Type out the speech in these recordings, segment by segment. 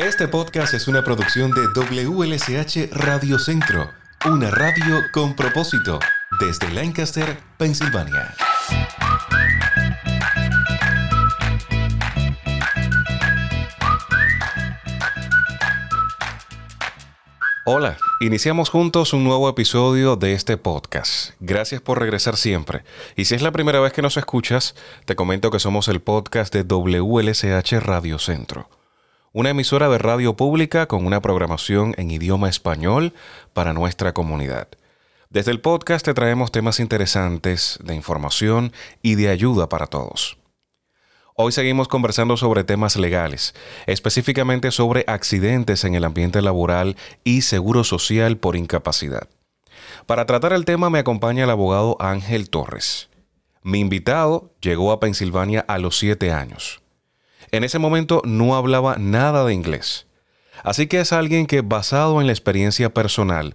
Este podcast es una producción de WLSH Radio Centro, una radio con propósito, desde Lancaster, Pensilvania. Hola, iniciamos juntos un nuevo episodio de este podcast. Gracias por regresar siempre. Y si es la primera vez que nos escuchas, te comento que somos el podcast de WLSH Radio Centro una emisora de radio pública con una programación en idioma español para nuestra comunidad. Desde el podcast te traemos temas interesantes de información y de ayuda para todos. Hoy seguimos conversando sobre temas legales, específicamente sobre accidentes en el ambiente laboral y seguro social por incapacidad. Para tratar el tema me acompaña el abogado Ángel Torres. Mi invitado llegó a Pensilvania a los siete años. En ese momento no hablaba nada de inglés. Así que es alguien que, basado en la experiencia personal,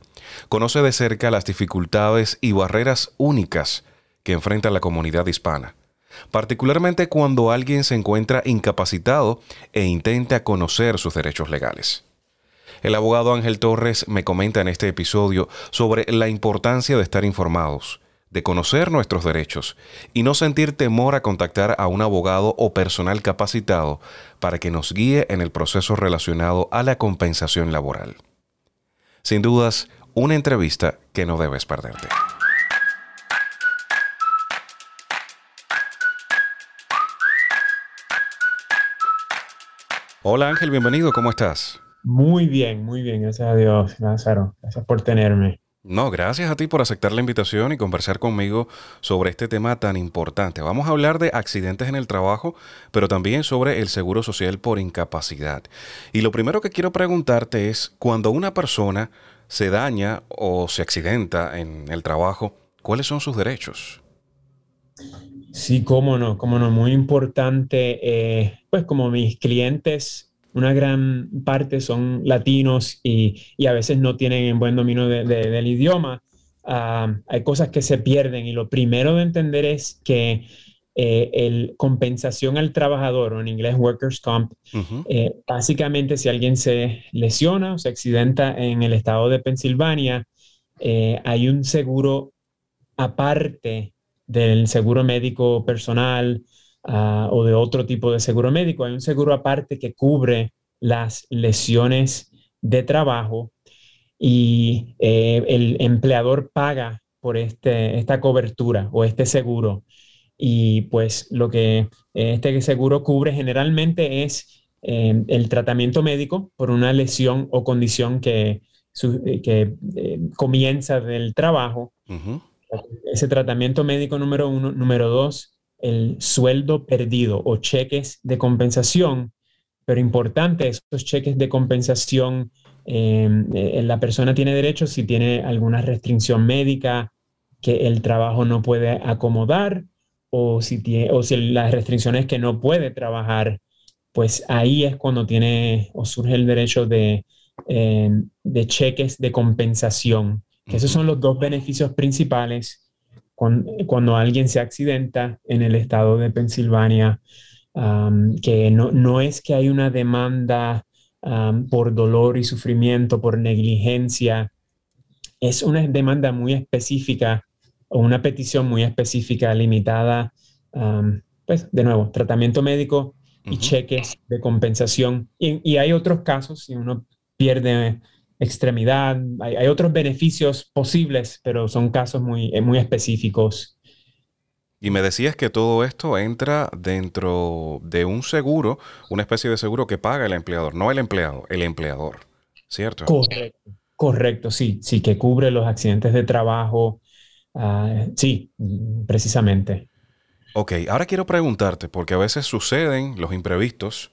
conoce de cerca las dificultades y barreras únicas que enfrenta la comunidad hispana, particularmente cuando alguien se encuentra incapacitado e intenta conocer sus derechos legales. El abogado Ángel Torres me comenta en este episodio sobre la importancia de estar informados, de conocer nuestros derechos y no sentir temor a contactar a un abogado o personal capacitado para que nos guíe en el proceso relacionado a la compensación laboral. Sin dudas, una entrevista que no debes perderte. Hola Ángel, bienvenido, ¿cómo estás? Muy bien, muy bien, gracias a Dios, Lázaro. Gracias por tenerme. No, gracias a ti por aceptar la invitación y conversar conmigo sobre este tema tan importante. Vamos a hablar de accidentes en el trabajo, pero también sobre el seguro social por incapacidad. Y lo primero que quiero preguntarte es, cuando una persona se daña o se accidenta en el trabajo, ¿cuáles son sus derechos? Sí, cómo no, cómo no, muy importante. Eh, pues como mis clientes una gran parte son latinos y, a veces no tienen buen dominio del idioma. Ah, hay cosas que se pierden y lo primero de entender es que eh, el compensación al trabajador, o en inglés workers' comp, eh, básicamente si alguien se lesiona o se accidenta en el estado de Pensilvania, eh, hay un seguro aparte del seguro médico personal, Ah, o de otro tipo de seguro médico. Hay un seguro aparte que cubre las lesiones de trabajo y eh, el empleador paga por este, esta cobertura o este seguro. Y pues lo que este seguro cubre generalmente es eh, el tratamiento médico por una lesión o condición que, que eh, comienza del trabajo. Ese tratamiento médico número uno. Número dos, el sueldo perdido o cheques de compensación, pero importante, esos cheques de compensación, em, eh, la persona tiene derecho si tiene alguna restricción médica que el trabajo no puede acomodar o si, tiene, o si las restricciones que no puede trabajar, pues ahí es cuando tiene o surge el derecho de, em, de cheques de compensación. Que esos son los dos beneficios principales cuando, alguien se accidenta en el estado de Pensilvania, que no, es que hay una demanda por dolor y sufrimiento, por negligencia, es una demanda muy específica o una petición muy específica, limitada, pues de nuevo, tratamiento médico y cheques de compensación. Y, y, hay otros casos, si uno pierde extremidad. Hay, otros beneficios posibles, pero son casos muy, eh, muy específicos. Y me decías que todo esto entra dentro de un seguro, una especie de seguro que paga el empleador, no el empleado, el empleador, ¿cierto? Correcto, correcto, sí, sí, que cubre los accidentes de trabajo, ah, sí, precisamente. Ok, ahora quiero preguntarte, porque a veces suceden los imprevistos,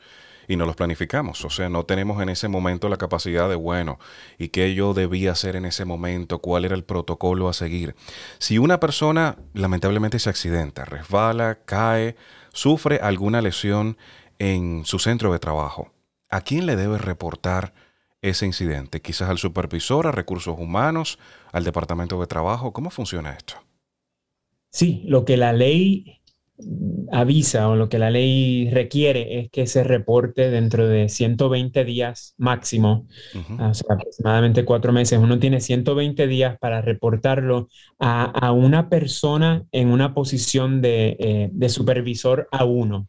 y no los planificamos. O sea, no tenemos en ese momento la capacidad de, bueno, ¿y qué yo debía hacer en ese momento? ¿Cuál era el protocolo a seguir? Si una persona lamentablemente se accidenta, resbala, cae, sufre alguna lesión en su centro de trabajo, ¿a quién le debe reportar ese incidente? Quizás al supervisor, a recursos humanos, al departamento de trabajo. ¿Cómo funciona esto? Sí, lo que la ley avisa o lo que la ley requiere es que se reporte dentro de 120 días máximo, o sea, aproximadamente cuatro meses. Uno tiene 120 días para reportarlo a, una persona en una posición de, eh, supervisor a uno.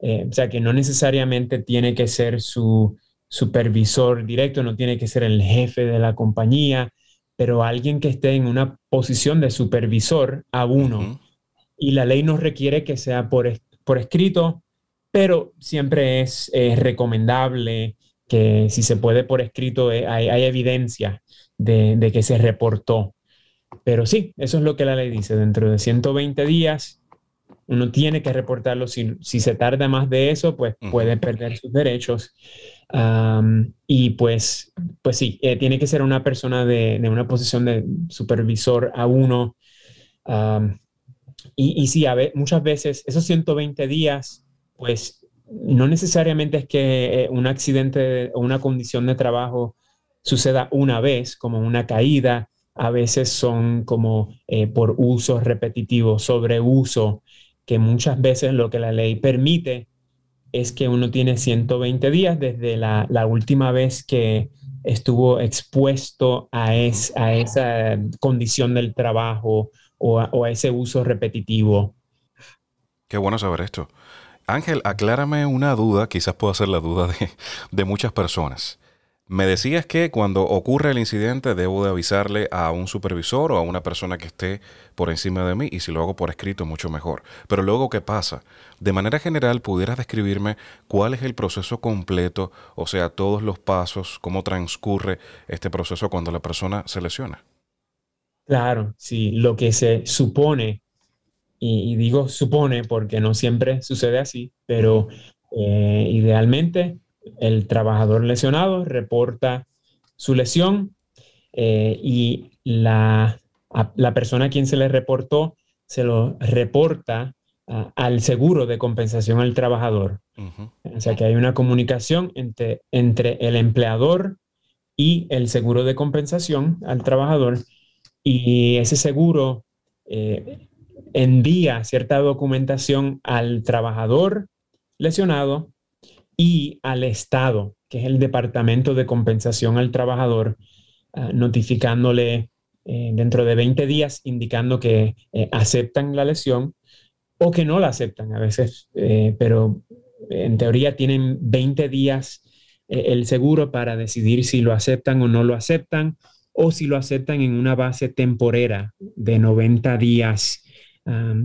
Eh, o sea, que no necesariamente tiene que ser su supervisor directo, no tiene que ser el jefe de la compañía, pero alguien que esté en una posición de supervisor a uno y la ley nos requiere que sea por, por escrito, pero siempre es recomendable que si se puede por escrito eh, hay, evidencia de, que se reportó. Pero sí, eso es lo que la ley dice. Dentro de 120 días uno tiene que reportarlo. Si, se tarda más de eso, pues puede perder sus derechos. y pues, pues sí, eh, tiene que ser una persona de, una posición de supervisor a uno. Y, sí, a ver, muchas veces esos 120 días, pues no necesariamente es que eh, un accidente o una condición de trabajo suceda una vez, como una caída, a veces son como eh, por uso repetitivo, sobreuso, que muchas veces lo que la ley permite es que uno tiene 120 días desde la, última vez que estuvo expuesto a esa condición del trabajo o a, ese uso repetitivo. Qué bueno saber esto. Ángel, aclárame una duda, quizás pueda ser la duda de, muchas personas. Me decías que cuando ocurre el incidente debo de avisarle a un supervisor o a una persona que esté por encima de mí y si lo hago por escrito mucho mejor. Pero luego, ¿qué pasa? De manera general, ¿pudieras describirme cuál es el proceso completo, o sea, todos los pasos, cómo transcurre este proceso cuando la persona se lesiona? Claro, sí, lo que se supone, y, digo supone porque no siempre sucede así, pero eh, idealmente el trabajador lesionado reporta su lesión eh, y la, la, persona a quien se le reportó se lo reporta al seguro de compensación al trabajador. O sea que hay una comunicación entre, entre el empleador y el seguro de compensación al trabajador y ese seguro eh, envía cierta documentación al trabajador lesionado y al Estado, que es el Departamento de Compensación al Trabajador, ah, notificándole eh, dentro de 20 días, indicando que eh, aceptan la lesión o que no la aceptan a veces, pero en teoría tienen 20 días el seguro para decidir si lo aceptan o no lo aceptan o si lo aceptan en una base temporera de 90 días,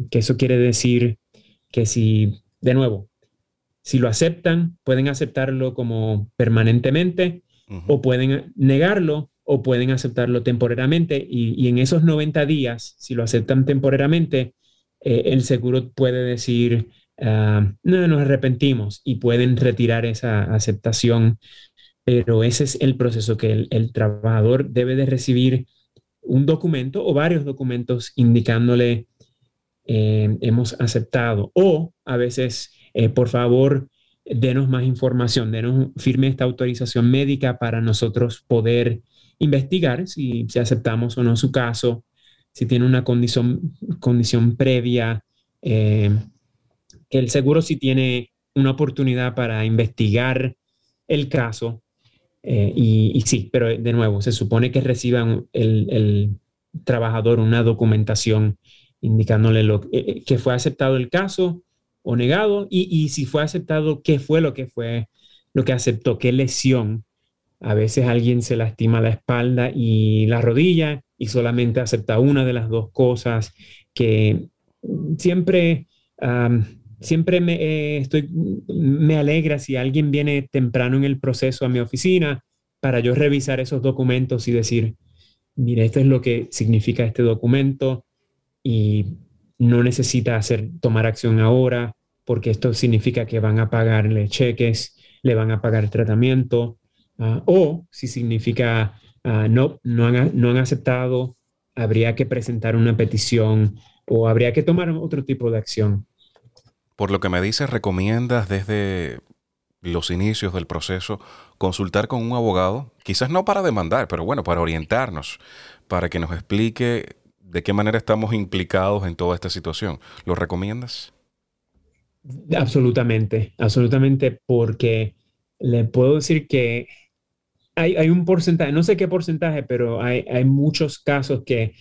que eso quiere decir que si, de nuevo, si lo aceptan, pueden aceptarlo como permanentemente o pueden negarlo o pueden aceptarlo temporariamente y, en esos 90 días, si lo aceptan temporariamente, eh, el seguro puede decir, no, nos arrepentimos y pueden retirar esa aceptación pero ese es el proceso que el, trabajador debe de recibir un documento o varios documentos indicándole eh, hemos aceptado. O a veces, eh, por favor, denos más información, denos, firme esta autorización médica para nosotros poder investigar si, si aceptamos o no su caso, si tiene una condición, condición previa, eh, que el seguro si tiene una oportunidad para investigar el caso eh, y, sí, pero de nuevo, se supone que reciban el, trabajador una documentación indicándole lo, eh, eh, que fue aceptado el caso o negado y, si fue aceptado, qué fue lo que fue, lo que aceptó, qué lesión. A veces alguien se lastima la espalda y la rodilla y solamente acepta una de las dos cosas que siempre siempre me, eh, estoy, me alegra si alguien viene temprano en el proceso a mi oficina para yo revisar esos documentos y decir, mire, esto es lo que significa este documento y no necesita hacer, tomar acción ahora porque esto significa que van a pagarle cheques, le van a pagar tratamiento, ah, o si significa uh, no, no han, no han aceptado, habría que presentar una petición o habría que tomar otro tipo de acción. Por lo que me dices, recomiendas desde los inicios del proceso consultar con un abogado, quizás no para demandar, pero bueno, para orientarnos, para que nos explique de qué manera estamos implicados en toda esta situación. ¿Lo recomiendas? Absolutamente, absolutamente, porque le puedo decir que hay, un porcentaje, no sé qué porcentaje, pero hay, muchos casos que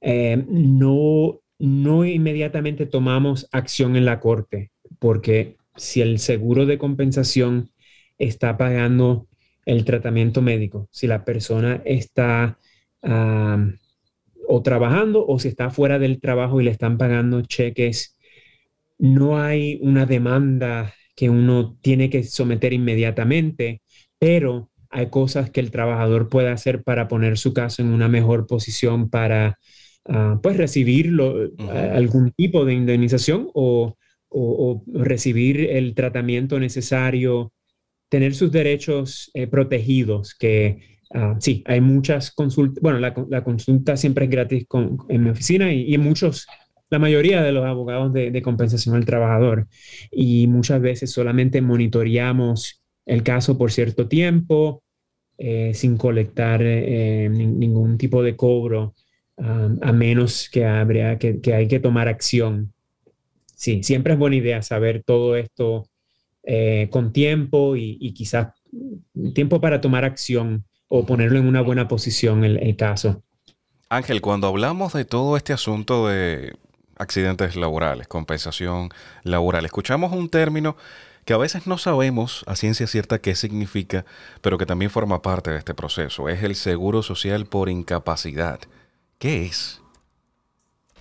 eh, no, no inmediatamente tomamos acción en la corte, porque si el seguro de compensación está pagando el tratamiento médico, si la persona está o trabajando o si está fuera del trabajo y le están pagando cheques, no hay una demanda que uno tiene que someter inmediatamente, pero hay cosas que el trabajador puede hacer para poner su caso en una mejor posición para ah, pues recibir algún tipo de indemnización o, recibir el tratamiento necesario, tener sus derechos eh, protegidos, que ah, sí, hay muchas consultas, bueno, la, consulta siempre es gratis en mi oficina y, en muchos la mayoría de los abogados de, compensación al trabajador. Y muchas veces solamente monitoreamos el caso por cierto tiempo eh, sin colectar eh, ningún tipo de cobro a menos que, habría, que, hay que tomar acción. Sí, siempre es buena idea saber todo esto eh, con tiempo y, quizás tiempo para tomar acción o ponerlo en una buena posición el, el caso. Ángel, cuando hablamos de todo este asunto de accidentes laborales, compensación laboral. Escuchamos un término que a veces no sabemos a ciencia cierta qué significa, pero que también forma parte de este proceso. Es el seguro social por incapacidad. ¿Qué es?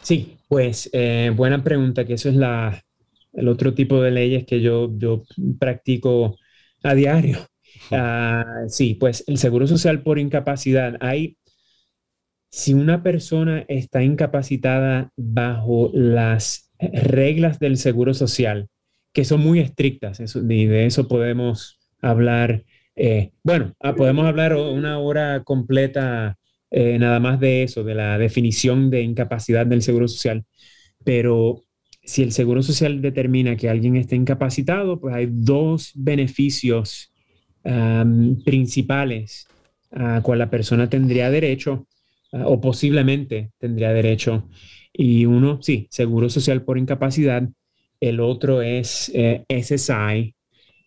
Sí, pues eh, buena pregunta, que eso es la, el otro tipo de leyes que yo, yo practico a diario. Ah, sí, pues el seguro social por incapacidad. Hay si una persona está incapacitada bajo las reglas del seguro social, que son muy estrictas, y de eso podemos hablar, eh, bueno, ah, podemos hablar una hora completa eh, nada más de eso, de la definición de incapacidad del seguro social, pero si el seguro social determina que alguien está incapacitado, pues hay dos beneficios principales a cual la persona tendría derecho o posiblemente tendría derecho. Y uno, sí, seguro social por incapacidad. El otro es eh, SSI.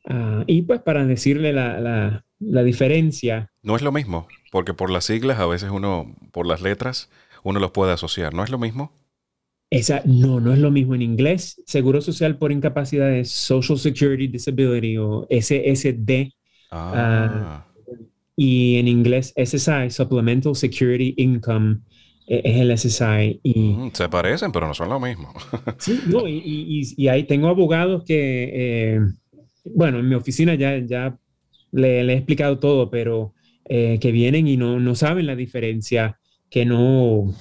Ah, y pues para decirle la, diferencia. No es lo mismo, porque por las siglas a veces uno, por las letras, uno los puede asociar. ¿No es lo mismo? Esa, no, no es lo mismo en inglés. Seguro social por incapacidad es Social Security Disability o SSD. Ah. ah y en inglés SSI, Supplemental Security Income, e, es el SSI. Y, se parecen, pero no son lo mismo. sí, no, y, y, y, ahí tengo abogados que, eh, bueno, en mi oficina ya, ya le, he explicado todo, pero eh, que vienen y no, no saben la diferencia, que no, o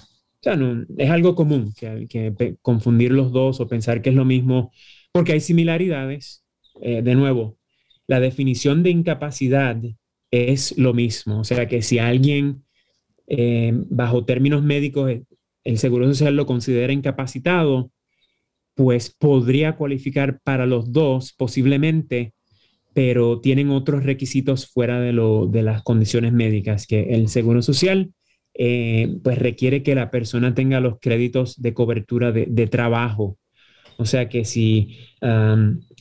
sea, no, es algo común, que, que confundir los dos o pensar que es lo mismo, porque hay similaridades. Eh, de nuevo, la definición de incapacidad es lo mismo. O sea que si alguien, eh, bajo términos médicos, el Seguro Social lo considera incapacitado, pues podría cualificar para los dos posiblemente, pero tienen otros requisitos fuera de, lo, de las condiciones médicas, que el Seguro Social eh, pues requiere que la persona tenga los créditos de cobertura de, trabajo. O sea que si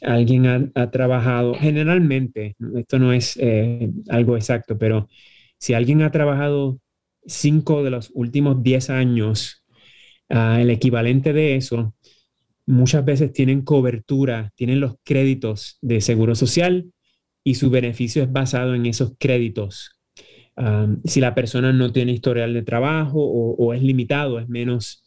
alguien ha, trabajado, generalmente, esto no es eh, algo exacto, pero si alguien ha trabajado cinco de los últimos diez años, ah, el equivalente de eso, muchas veces tienen cobertura, tienen los créditos de seguro social y su beneficio es basado en esos créditos. si la persona no tiene historial de trabajo o, o es limitado, es menos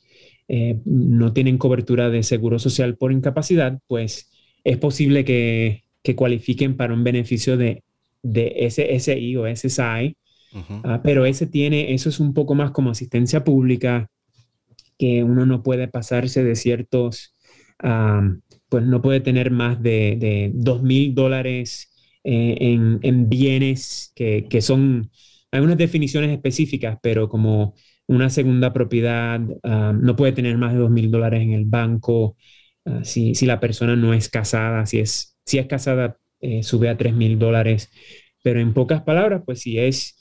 eh, no tienen cobertura de seguro social por incapacidad, pues es posible que, cualifiquen para un beneficio de, de SSI o SSI, ah, pero ese tiene, eso es un poco más como asistencia pública, que uno no puede pasarse de ciertos, pues no puede tener más de, dos mil dólares eh, en, bienes que, son, hay unas definiciones específicas, pero como una segunda propiedad, no puede tener más de dos mil dólares en el banco. Ah, si, la persona no es casada, si es, si es casada, eh, sube a tres mil dólares. Pero en pocas palabras, pues si es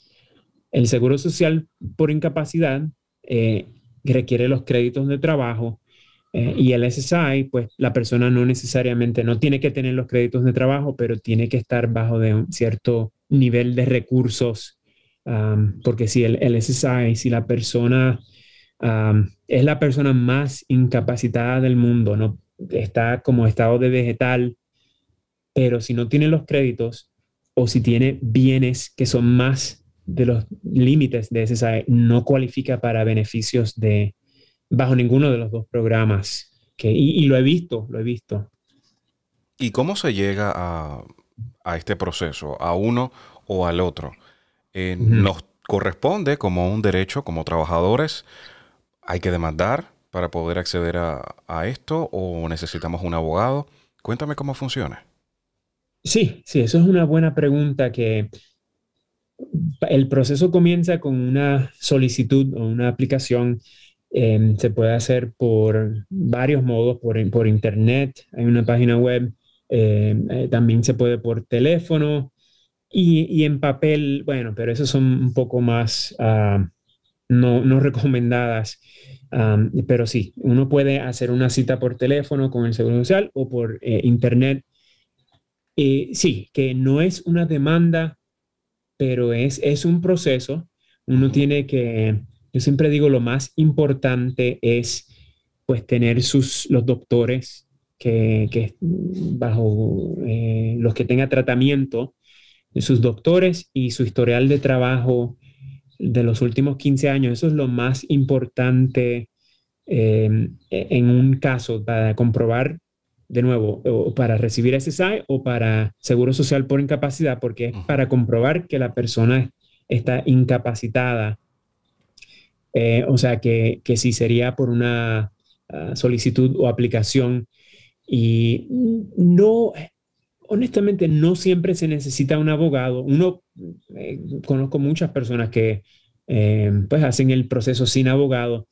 el seguro social por incapacidad, eh, requiere los créditos de trabajo, Eh, y el SSI, pues la persona no necesariamente, no tiene que tener los créditos de trabajo, pero tiene que estar bajo de un cierto nivel de recursos, porque si el, SSI, si la persona es la persona más incapacitada del mundo, no está como estado de vegetal, pero si no tiene los créditos o si tiene bienes que son más de los límites de SSI, no cualifica para beneficios de, bajo ninguno de los dos programas. Que, y, lo he visto, lo he visto. ¿Y cómo se llega a, este proceso, a uno o al otro? Eh, ¿Nos corresponde como un derecho, como trabajadores? ¿Hay que demandar para poder acceder a, a esto o necesitamos un abogado? Cuéntame cómo funciona. Sí, sí, eso es una buena pregunta que el proceso comienza con una solicitud o una aplicación Em, se puede hacer por varios modos, por, por internet, hay una página web, em, eh, también se puede por teléfono y, y, en papel, bueno, pero esas son un poco más ah, no, no, recomendadas. pero sí, uno puede hacer una cita por teléfono con el Seguro Social o por eh, internet. sí, que no es una demanda, pero es, es un proceso. Uno tiene que yo siempre digo lo más importante es pues tener sus, los doctores que, bajo eh, los que tenga tratamiento, sus doctores y su historial de trabajo de los últimos 15 años. Eso es lo más importante em, en un caso para comprobar de nuevo, o para recibir SSI o para seguro social por incapacidad, porque es para comprobar que la persona está incapacitada eh, o sea que, que sí sería por una ah, solicitud o aplicación. Y no, honestamente, no siempre se necesita un abogado. Uno, eh, conozco muchas personas que eh, pues hacen el proceso sin abogado,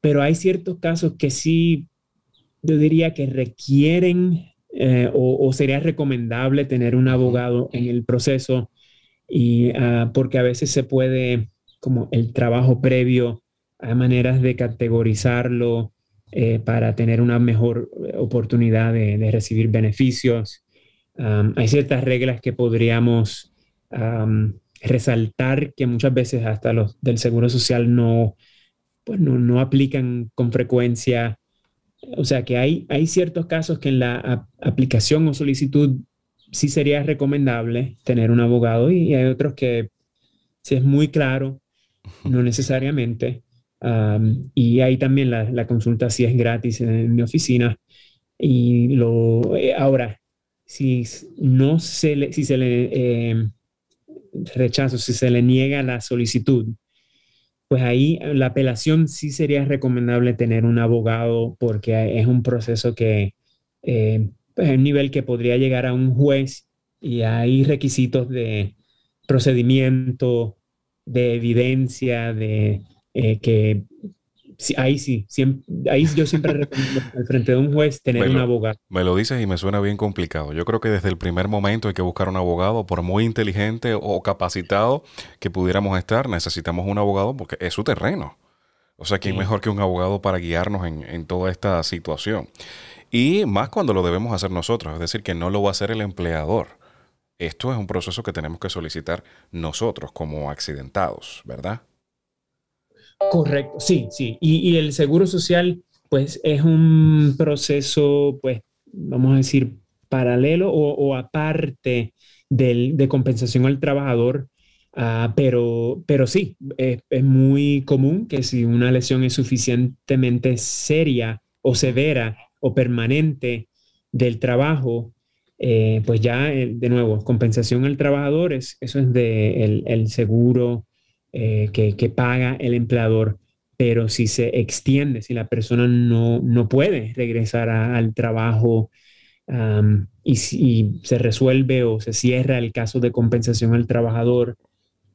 pero hay ciertos casos que sí, yo diría que requieren o, sería recomendable tener un abogado en el proceso y ah, porque a veces se puede como el trabajo previo, hay maneras de categorizarlo eh, para tener una mejor oportunidad de, recibir beneficios. hay ciertas reglas que podríamos resaltar que muchas veces hasta los del Seguro Social no, pues no, no, aplican con frecuencia. O sea que hay, hay ciertos casos que en la aplicación o solicitud sí sería recomendable tener un abogado y hay otros que si es muy claro no necesariamente. y ahí también la, consulta sí es gratis en, mi oficina. Y lo, eh, ahora, si no se le, si se le eh, rechazo, si se le niega la solicitud, pues ahí la apelación sí sería recomendable tener un abogado porque es un proceso que eh, pues es un nivel que podría llegar a un juez y hay requisitos de procedimiento, de evidencia, de eh, que ahí sí, ahí yo siempre recomiendo al frente de un juez tener un abogado. Me lo dices y me suena bien complicado. Yo creo que desde el primer momento hay que buscar un abogado, por muy inteligente o capacitado que pudiéramos estar, necesitamos un abogado porque es su terreno. O sea, ¿quién mejor que un abogado para guiarnos en, en toda esta situación? Y más cuando lo debemos hacer nosotros, es decir, que no lo va a hacer el empleador. Esto es un proceso que tenemos que solicitar nosotros como accidentados, ¿verdad? Correcto, sí, sí. Y, el seguro social, pues es un proceso, pues, vamos a decir, paralelo o, aparte de compensación al trabajador, ah, pero, pero sí, es, muy común que si una lesión es suficientemente seria o severa o permanente del trabajo, eh, pues ya eh, de nuevo, compensación al trabajador, es, eso es el, seguro eh, que, paga el empleador, pero si se extiende, si la persona no, no puede regresar al trabajo y, si, se resuelve o se cierra el caso de compensación al trabajador,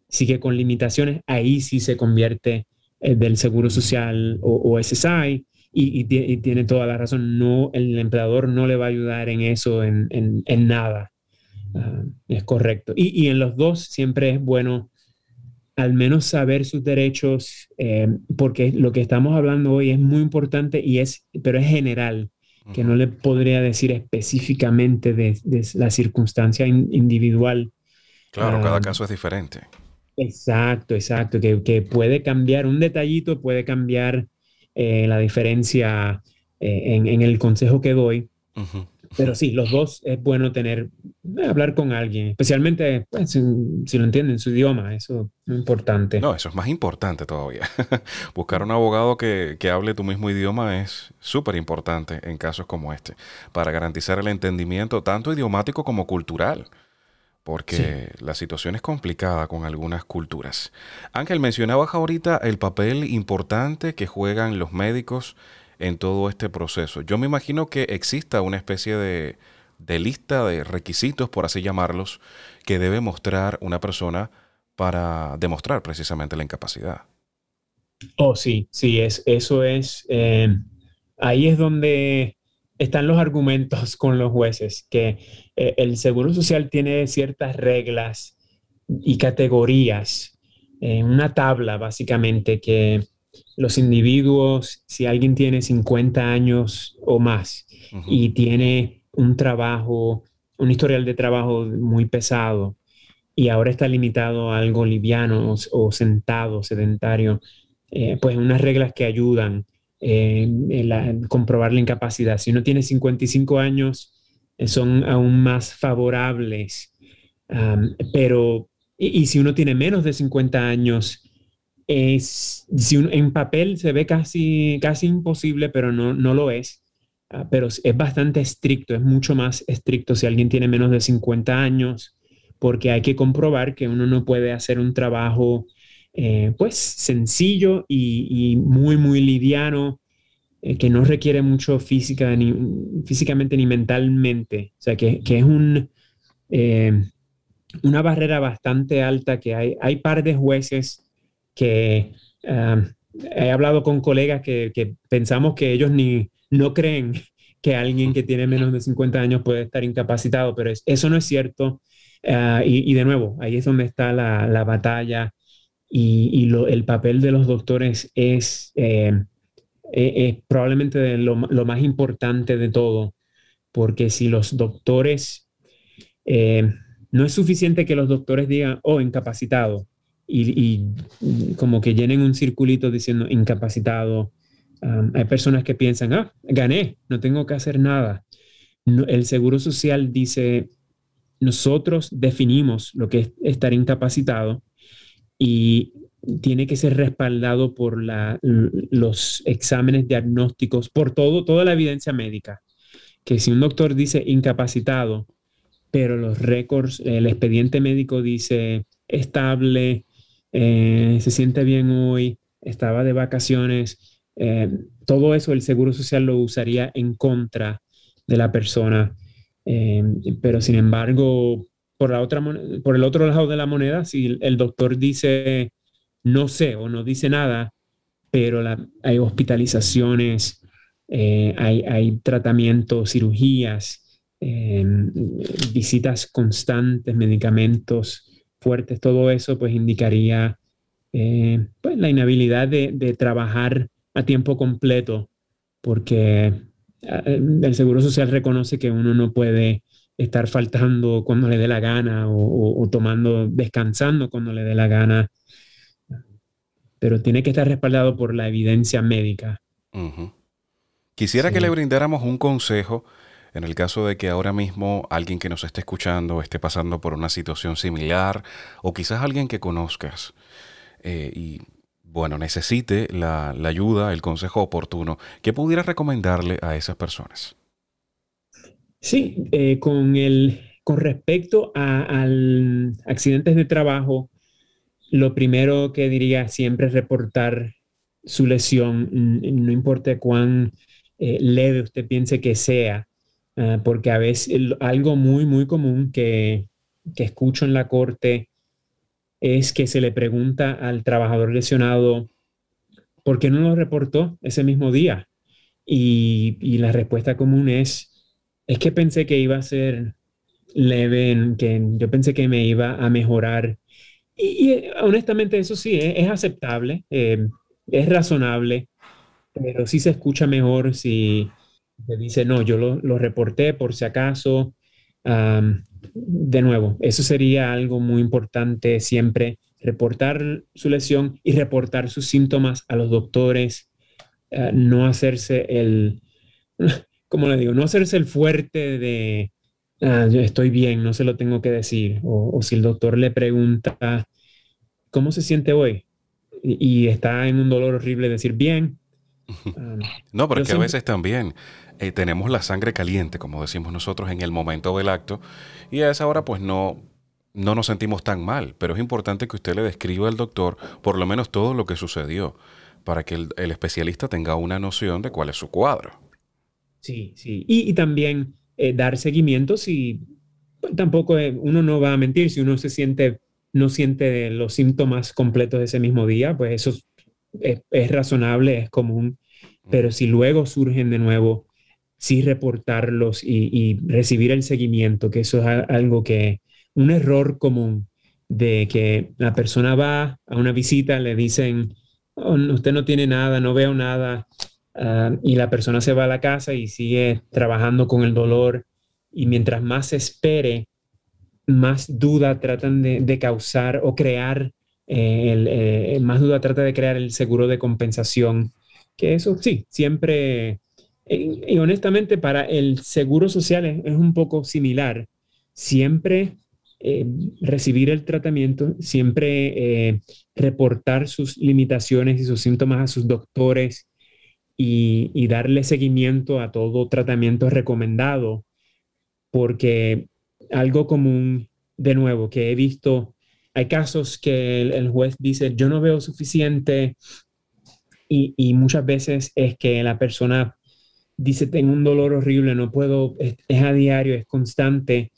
sigue con limitaciones, ahí sí se convierte del seguro social o, o SSI y, tiene toda la razón, no, el empleador no le va a ayudar en eso, en, nada. Ah, es correcto. Y, en los dos siempre es bueno al menos saber sus derechos, eh, porque lo que estamos hablando hoy es muy importante y es, pero es general, que no le podría decir específicamente de, la circunstancia individual. Claro, cada ah, caso es diferente. Exacto, exacto, que, puede cambiar, un detallito puede cambiar eh, la diferencia eh, en, el consejo que doy. Pero sí, los dos es bueno tener, eh, hablar con alguien, especialmente pues, si, lo entienden su idioma, eso es importante. No, eso es más importante todavía. Buscar un abogado que, hable tu mismo idioma es súper importante en casos como este, para garantizar el entendimiento tanto idiomático como cultural porque la situación es complicada con algunas culturas. Ángel, mencionabas ahorita el papel importante que juegan los médicos en todo este proceso. Yo me imagino que exista una especie de, lista de requisitos, por así llamarlos, que debe mostrar una persona para demostrar precisamente la incapacidad. Oh, sí, sí, es, eso es, eh, ahí es donde están los argumentos con los jueces, que eh, el Seguro Social tiene ciertas reglas y categorías, en una tabla básicamente que los individuos, si alguien tiene 50 años o más y tiene un trabajo, un historial de trabajo muy pesado y ahora está limitado a algo liviano o, sentado, sedentario, eh, pues unas reglas que ayudan eh, en comprobar la incapacidad. Si uno tiene 55 años, eh, son aún más favorables, pero y, si uno tiene menos de 50 años, es, si en papel se ve casi, casi imposible, pero no, no lo es. Ah, pero es bastante estricto, es mucho más estricto si alguien tiene menos de 50 años, porque hay que comprobar que uno no puede hacer un trabajo eh, pues sencillo y, muy, muy liviano, eh, que no requiere mucho física, ni, físicamente ni mentalmente. O sea, que, que es un, eh, una barrera bastante alta que hay. Hay par de jueces que he hablado con colegas que, pensamos que ellos ni no creen que alguien que tiene menos de 50 años puede estar incapacitado, pero eso no es cierto. Ah, y, de nuevo, ahí es donde está la, batalla y, el papel de los doctores es, eh, e, probablemente lo, más importante de todo, porque si los doctores, eh, no es suficiente que los doctores digan, oh, incapacitado, y, como que llenen un circulito diciendo incapacitado. hay personas que piensan, ah, gané, no tengo que hacer nada. el Seguro Social dice, nosotros definimos lo que es estar incapacitado y tiene que ser respaldado por los exámenes diagnósticos, por todo, toda la evidencia médica. Que si un doctor dice incapacitado, pero los récords, el expediente médico dice estable, eh, se siente bien hoy, estaba de vacaciones, eh, todo eso el Seguro Social lo usaría en contra de la persona. Eh, pero sin embargo, por, la otra, por el otro lado de la moneda, si el doctor dice no sé o no dice nada, pero hay hospitalizaciones, hay, hay tratamientos, cirugías, visitas constantes, medicamentos, fuertes, todo eso pues indicaría eh, pues, la inhabilidad de, trabajar a tiempo completo, porque ah, el Seguro Social reconoce que uno no puede estar faltando cuando le dé la gana o, tomando, descansando cuando le dé la gana, pero tiene que estar respaldado por la evidencia médica. Quisiera que le brindáramos un consejo en el caso de que ahora mismo alguien que nos esté escuchando esté pasando por una situación similar o quizás alguien que conozcas eh, y bueno, necesite la, ayuda, el consejo oportuno, ¿qué pudiera recomendarle a esas personas? Sí, eh, con, el, con respecto a, accidentes de trabajo, lo primero que diría siempre es reportar su lesión, no importa cuán eh, leve usted piense que sea. Ah, porque a veces algo muy, muy común que, que, escucho en la corte es que se le pregunta al trabajador lesionado, ¿por qué no lo reportó ese mismo día? Y, y la respuesta común es, es que pensé que iba a ser leve, que yo pensé que me iba a mejorar Y, honestamente eso sí, es, aceptable, eh, es razonable, pero sí se escucha mejor si se dice, no, yo lo, lo reporté por si acaso. de nuevo, eso sería algo muy importante siempre, reportar su lesión y reportar sus síntomas a los doctores, eh, no hacerse el, como le digo, no hacerse el fuerte de, ah, yo estoy bien, no se lo tengo que decir, o, si el doctor le pregunta, ¿cómo se siente hoy? Y, está en un dolor horrible decir, bien. no, pero es que a veces también eh, tenemos la sangre caliente, como decimos nosotros, en el momento del acto, y a esa hora pues no, no nos sentimos tan mal, pero es importante que usted le describa al doctor por lo menos todo lo que sucedió, para que el, especialista tenga una noción de cuál es su cuadro. Sí, sí, y, también eh, dar seguimiento si pues, tampoco uno no va a mentir, si uno se siente, no siente los síntomas completos ese mismo día, pues eso es razonable, es común, pero si luego surgen de nuevo sí reportarlos y, recibir el seguimiento, que eso es algo que, un error común de que la persona va a una visita, le dicen, oh, usted no tiene nada, no veo nada, ah, y la persona se va a la casa y sigue trabajando con el dolor, y mientras más espere, más duda tratan de, causar o crear, eh, eh, más duda trata de crear el seguro de compensación, que eso sí, siempre y, honestamente, para el seguro social es, un poco similar. Siempre eh, recibir el tratamiento, siempre eh, reportar sus limitaciones y sus síntomas a sus doctores y, darle seguimiento a todo tratamiento recomendado, porque algo común, de nuevo, que he visto, hay casos que el, juez dice, yo no veo suficiente y, muchas veces es que la persona dice, tengo un dolor horrible, no puedo, es, a diario, es constante,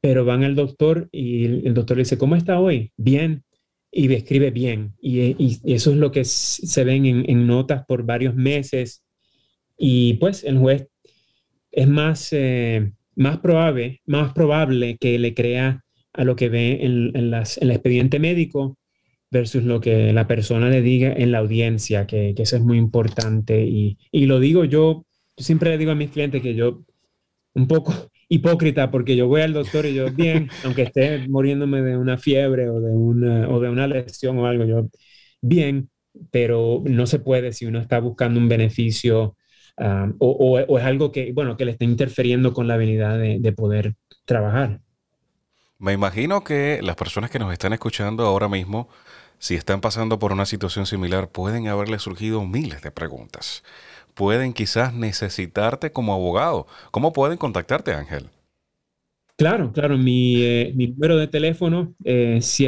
pero van al doctor y el, doctor le dice, ¿cómo está hoy? Bien. Y escribe bien. Y, eso es lo que se ven en, notas por varios meses. Y pues el juez es más, eh, más, probable, más probable que le crea a lo que ve en, las, el expediente médico versus lo que la persona le diga en la audiencia, que, eso es muy importante. Y, y, lo digo yo yo siempre le digo a mis clientes que yo, un poco hipócrita, porque yo voy al doctor y yo, bien, aunque esté muriéndome de una fiebre o de una, o de una lesión o algo, yo, bien, pero no se puede si uno está buscando un beneficio um, o, o, es algo que, bueno, que le está interfiriendo con la habilidad de, de poder trabajar. Me imagino que las personas que nos están escuchando ahora mismo, si están pasando por una situación similar, pueden haberle surgido miles de preguntas pueden quizás necesitarte como abogado. ¿Cómo pueden contactarte, Ángel? Claro, claro. Mi, eh, número de teléfono es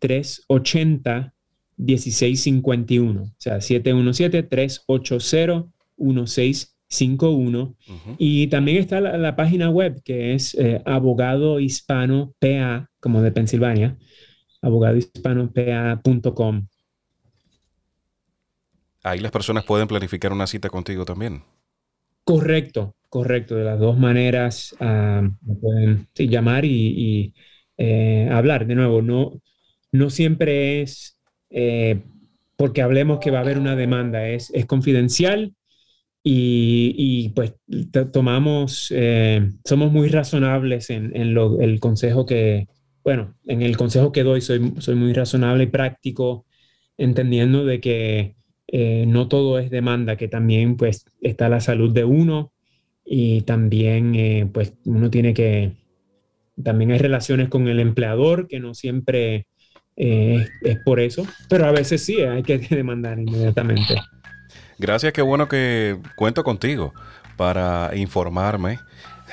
717-380-1651. O sea, 717-380-1651. Y también está la, página web que es eh, abogado hispano PA, como de Pensilvania, abogadohispanopa.com. Ahí las personas pueden planificar una cita contigo también. Correcto, correcto. De las dos maneras ah, pueden llamar y, eh, hablar. De nuevo, no, no siempre es eh, porque hablemos que va a haber una demanda, es, es confidencial y, pues tomamos, eh, somos muy razonables en, el consejo que, bueno, en el consejo que doy soy, soy muy razonable y práctico, entendiendo de que eh, no todo es demanda, que también pues está la salud de uno y también eh, pues uno tiene que, también hay relaciones con el empleador que no siempre eh, es por eso, pero a veces sí hay que demandar inmediatamente. Gracias, qué bueno que cuento contigo para informarme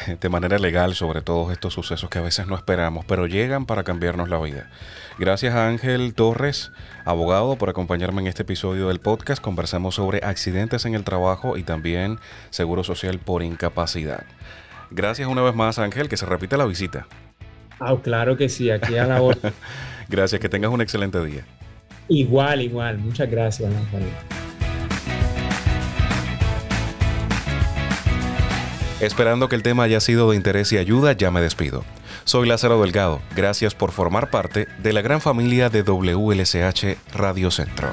de manera legal sobre todos estos sucesos que a veces no esperamos, pero llegan para cambiarnos la vida. Gracias a Ángel Torres, abogado, por acompañarme en este episodio del podcast. Conversamos sobre accidentes en el trabajo y también seguro social por incapacidad. Gracias una vez más, Ángel, que se repite la visita. Ah, claro que sí, aquí a la hora. gracias, que tengas un excelente día. Igual, igual. Muchas gracias, Ángel. Esperando que el tema haya sido de interés y ayuda, ya me despido. Soy Lázaro Delgado. Gracias por formar parte de la gran familia de WLSH Radio Centro.